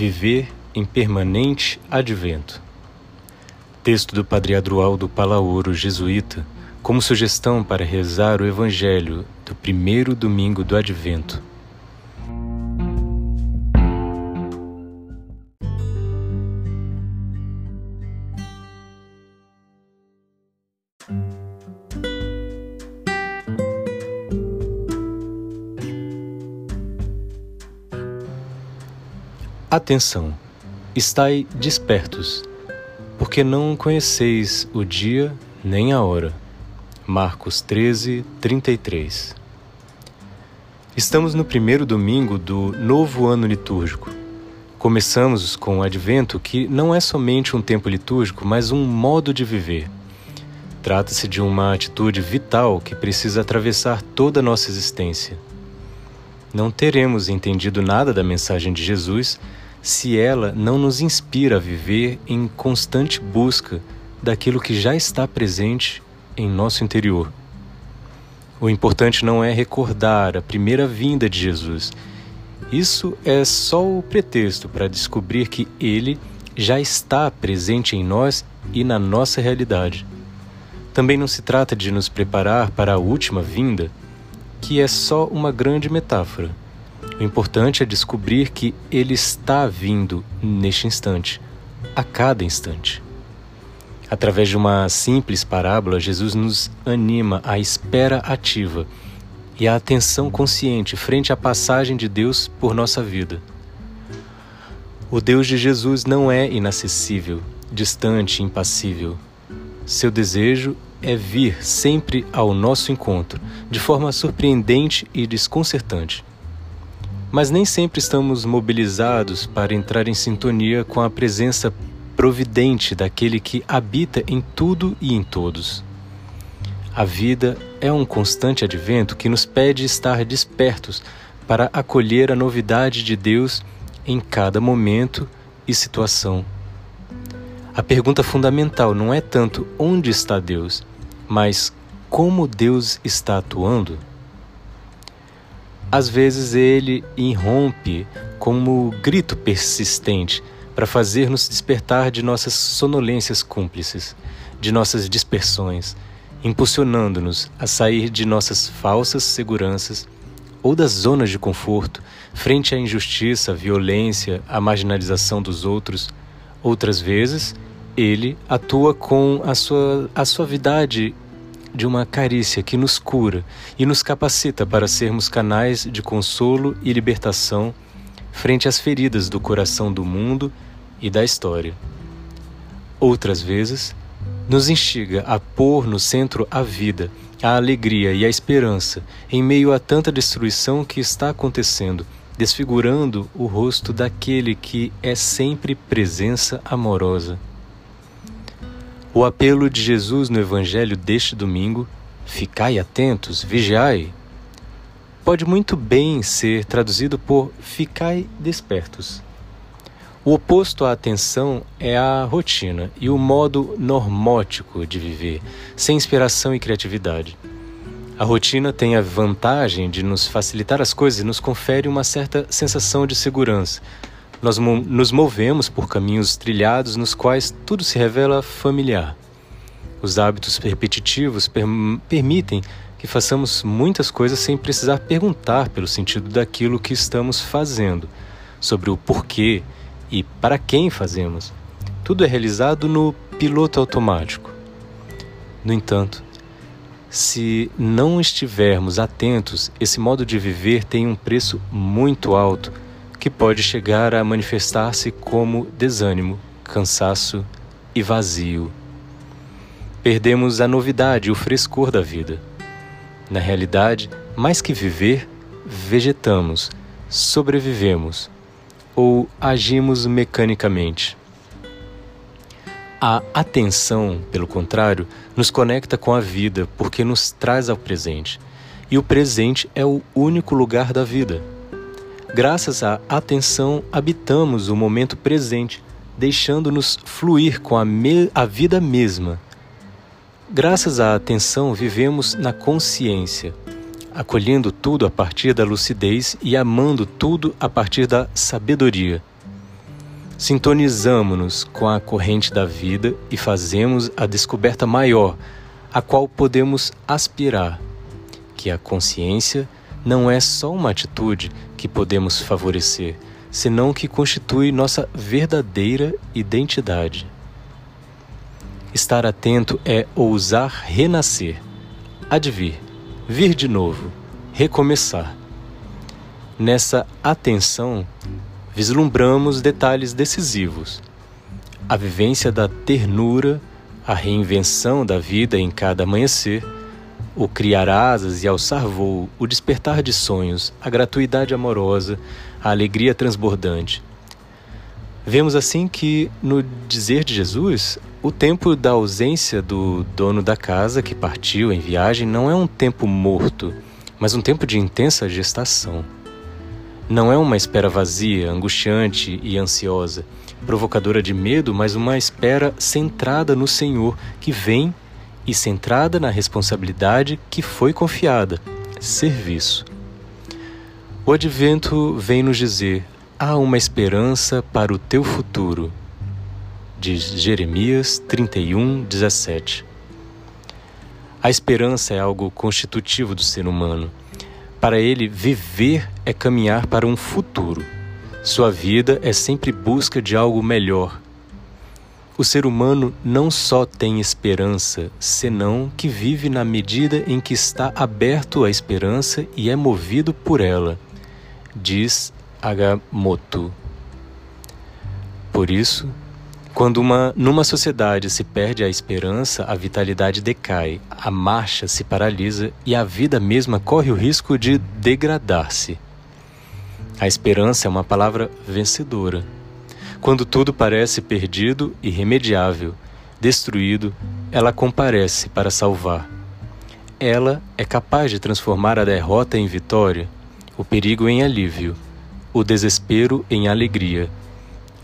Viver em permanente advento. Texto do Padre Adroaldo Palaoro, jesuíta, como sugestão para rezar o Evangelho do primeiro domingo do Advento. Atenção! Estai despertos, porque não conheceis o dia nem a hora. Marcos 13, 33 Estamos no primeiro domingo do novo ano litúrgico. Começamos com o Advento, que não é somente um tempo litúrgico, mas um modo de viver. Trata-se de uma atitude vital que precisa atravessar toda a nossa existência. Não teremos entendido nada da mensagem de Jesus se ela não nos inspira a viver em constante busca daquilo que já está presente em nosso interior. O importante não é recordar a primeira vinda de Jesus. Isso é só o pretexto para descobrir que Ele já está presente em nós e na nossa realidade. Também não se trata de nos preparar para a última vinda, que é só uma grande metáfora. O importante é descobrir que Ele está vindo neste instante, a cada instante. Através de uma simples parábola, Jesus nos anima à espera ativa e à atenção consciente frente à passagem de Deus por nossa vida. O Deus de Jesus não é inacessível, distante, impassível. Seu desejo é vir sempre ao nosso encontro, de forma surpreendente e desconcertante mas nem sempre estamos mobilizados para entrar em sintonia com a presença providente daquele que habita em tudo e em todos. A vida é um constante advento que nos pede estar despertos para acolher a novidade de Deus em cada momento e situação. A pergunta fundamental não é tanto onde está Deus, mas como Deus está atuando. Às vezes ele irrompe como grito persistente para fazer-nos despertar de nossas sonolências cúmplices, de nossas dispersões, impulsionando-nos a sair de nossas falsas seguranças ou das zonas de conforto frente à injustiça, à violência, à marginalização dos outros. Outras vezes, ele atua com a sua a suavidade de uma carícia que nos cura e nos capacita para sermos canais de consolo e libertação frente às feridas do coração do mundo e da história. Outras vezes, nos instiga a pôr no centro a vida, a alegria e a esperança em meio a tanta destruição que está acontecendo, desfigurando o rosto daquele que é sempre presença amorosa. O apelo de Jesus no Evangelho deste domingo, ficai atentos, vigiai, pode muito bem ser traduzido por ficai despertos. O oposto à atenção é a rotina e o modo normótico de viver, sem inspiração e criatividade. A rotina tem a vantagem de nos facilitar as coisas e nos confere uma certa sensação de segurança, nós nos movemos por caminhos trilhados nos quais tudo se revela familiar. Os hábitos repetitivos per permitem que façamos muitas coisas sem precisar perguntar pelo sentido daquilo que estamos fazendo, sobre o porquê e para quem fazemos. Tudo é realizado no piloto automático. No entanto, se não estivermos atentos, esse modo de viver tem um preço muito alto que pode chegar a manifestar-se como desânimo, cansaço e vazio. Perdemos a novidade o frescor da vida. Na realidade, mais que viver, vegetamos, sobrevivemos ou agimos mecanicamente. A atenção, pelo contrário, nos conecta com a vida porque nos traz ao presente. E o presente é o único lugar da vida. Graças à atenção, habitamos o momento presente, deixando-nos fluir com a, a vida mesma. Graças à atenção, vivemos na consciência, acolhendo tudo a partir da lucidez e amando tudo a partir da sabedoria. sintonizamos-nos com a corrente da vida e fazemos a descoberta maior, a qual podemos aspirar, que a consciência não é só uma atitude que podemos favorecer, senão que constitui nossa verdadeira identidade. Estar atento é ousar renascer, advir, vir de novo, recomeçar. Nessa atenção, vislumbramos detalhes decisivos. A vivência da ternura, a reinvenção da vida em cada amanhecer, o criar asas e alçar voo, o despertar de sonhos, a gratuidade amorosa, a alegria transbordante. Vemos assim que, no dizer de Jesus, o tempo da ausência do dono da casa que partiu em viagem não é um tempo morto, mas um tempo de intensa gestação. Não é uma espera vazia, angustiante e ansiosa, provocadora de medo, mas uma espera centrada no Senhor que vem e centrada na responsabilidade que foi confiada serviço. O advento vem nos dizer: há uma esperança para o teu futuro de Jeremias 31, 17. A esperança é algo constitutivo do ser humano. Para ele, viver é caminhar para um futuro. Sua vida é sempre busca de algo melhor. O ser humano não só tem esperança, senão que vive na medida em que está aberto à esperança e é movido por ela, diz Agamotto. Por isso, quando uma, numa sociedade se perde a esperança, a vitalidade decai, a marcha se paralisa e a vida mesma corre o risco de degradar-se. A esperança é uma palavra vencedora. Quando tudo parece perdido, irremediável, destruído, ela comparece para salvar. Ela é capaz de transformar a derrota em vitória, o perigo em alívio, o desespero em alegria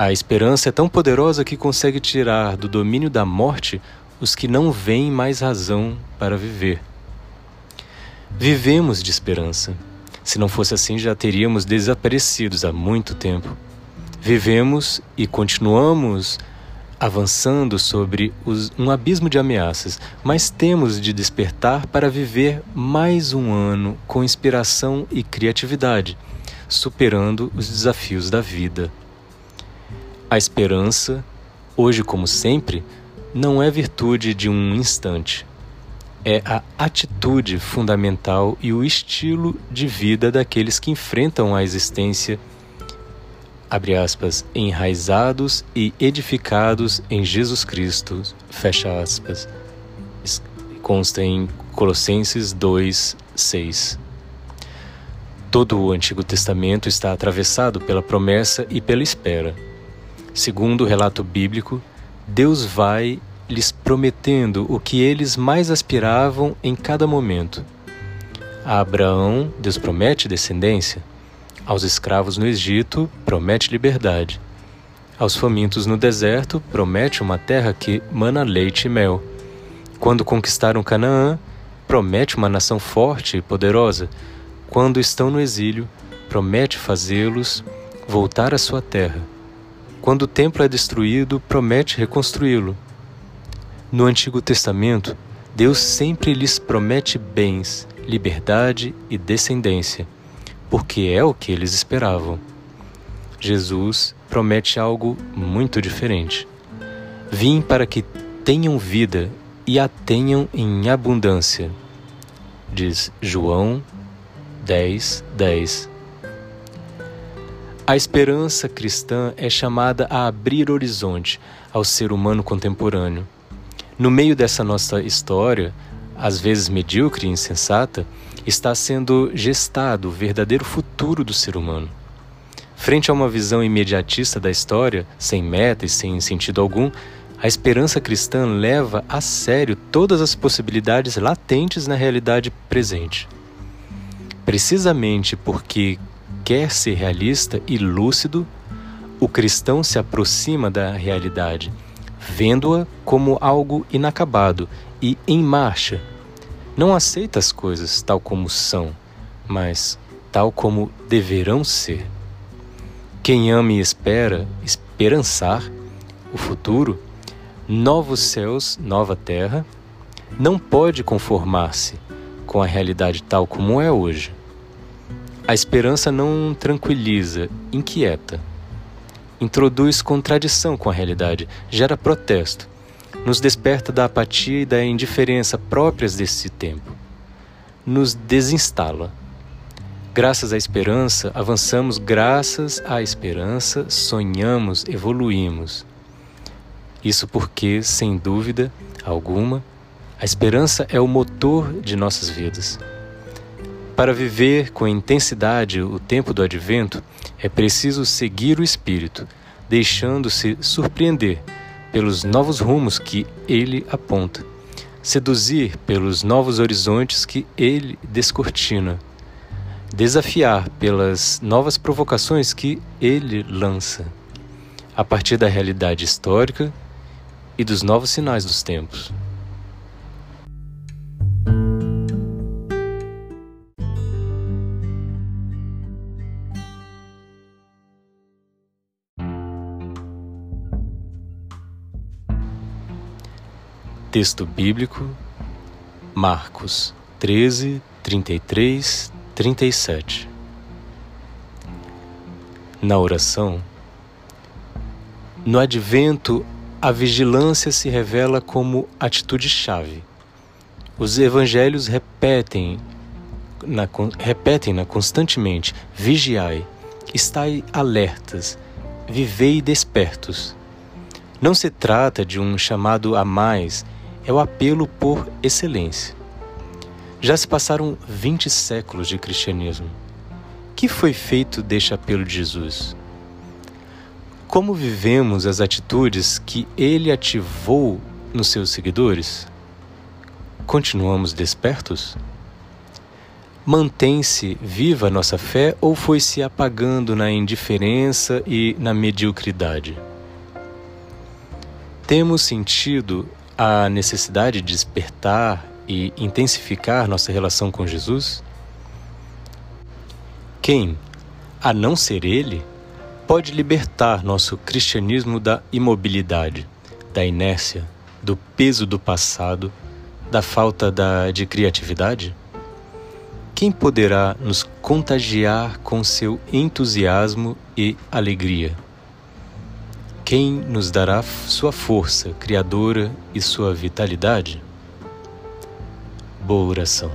a esperança é tão poderosa que consegue tirar do domínio da morte os que não veem mais razão para viver. Vivemos de esperança. Se não fosse assim, já teríamos desaparecidos há muito tempo. Vivemos e continuamos avançando sobre os, um abismo de ameaças, mas temos de despertar para viver mais um ano com inspiração e criatividade, superando os desafios da vida. A esperança, hoje como sempre, não é virtude de um instante. É a atitude fundamental e o estilo de vida daqueles que enfrentam a existência, abre aspas, enraizados e edificados em Jesus Cristo, fecha aspas. Consta em Colossenses 2, 6. Todo o Antigo Testamento está atravessado pela promessa e pela espera. Segundo o relato bíblico, Deus vai lhes prometendo o que eles mais aspiravam em cada momento. A Abraão, Deus promete descendência. Aos escravos no Egito, promete liberdade. Aos famintos no deserto, promete uma terra que mana leite e mel. Quando conquistaram Canaã, promete uma nação forte e poderosa. Quando estão no exílio, promete fazê-los voltar à sua terra. Quando o templo é destruído, promete reconstruí-lo. No Antigo Testamento, Deus sempre lhes promete bens, liberdade e descendência, porque é o que eles esperavam. Jesus promete algo muito diferente. Vim para que tenham vida e a tenham em abundância. Diz João 10, 10. A esperança cristã é chamada a abrir horizonte ao ser humano contemporâneo. No meio dessa nossa história, às vezes medíocre e insensata, está sendo gestado o verdadeiro futuro do ser humano. Frente a uma visão imediatista da história, sem meta e sem sentido algum, a esperança cristã leva a sério todas as possibilidades latentes na realidade presente. Precisamente porque quer ser realista e lúcido, o cristão se aproxima da realidade, vendo-a como algo inacabado e em marcha. Não aceita as coisas tal como são, mas tal como deverão ser. Quem ama e espera, esperançar o futuro, novos céus, nova terra, não pode conformar-se com a realidade tal como é hoje. A esperança não tranquiliza, inquieta. Introduz contradição com a realidade, gera protesto, nos desperta da apatia e da indiferença próprias desse tempo. Nos desinstala. Graças à esperança, avançamos, graças à esperança, sonhamos, evoluímos. Isso porque, sem dúvida alguma, a esperança é o motor de nossas vidas. Para viver com intensidade o tempo do advento, é preciso seguir o Espírito, deixando-se surpreender pelos novos rumos que ele aponta, seduzir pelos novos horizontes que ele descortina, desafiar pelas novas provocações que ele lança, a partir da realidade histórica e dos novos sinais dos tempos. Texto bíblico, Marcos 13, 33, 37. Na oração, no advento, a vigilância se revela como atitude-chave. Os evangelhos repetem na, repetem-na constantemente: vigiai, estai alertas, vivei despertos. Não se trata de um chamado a mais é o apelo por excelência. Já se passaram 20 séculos de cristianismo. Que foi feito deste apelo de Jesus? Como vivemos as atitudes que ele ativou nos seus seguidores? Continuamos despertos? Mantém-se viva nossa fé ou foi se apagando na indiferença e na mediocridade? Temos sentido a necessidade de despertar e intensificar nossa relação com Jesus? Quem, a não ser Ele, pode libertar nosso cristianismo da imobilidade, da inércia, do peso do passado, da falta da, de criatividade? Quem poderá nos contagiar com seu entusiasmo e alegria? Quem nos dará sua força criadora e sua vitalidade? Boa oração.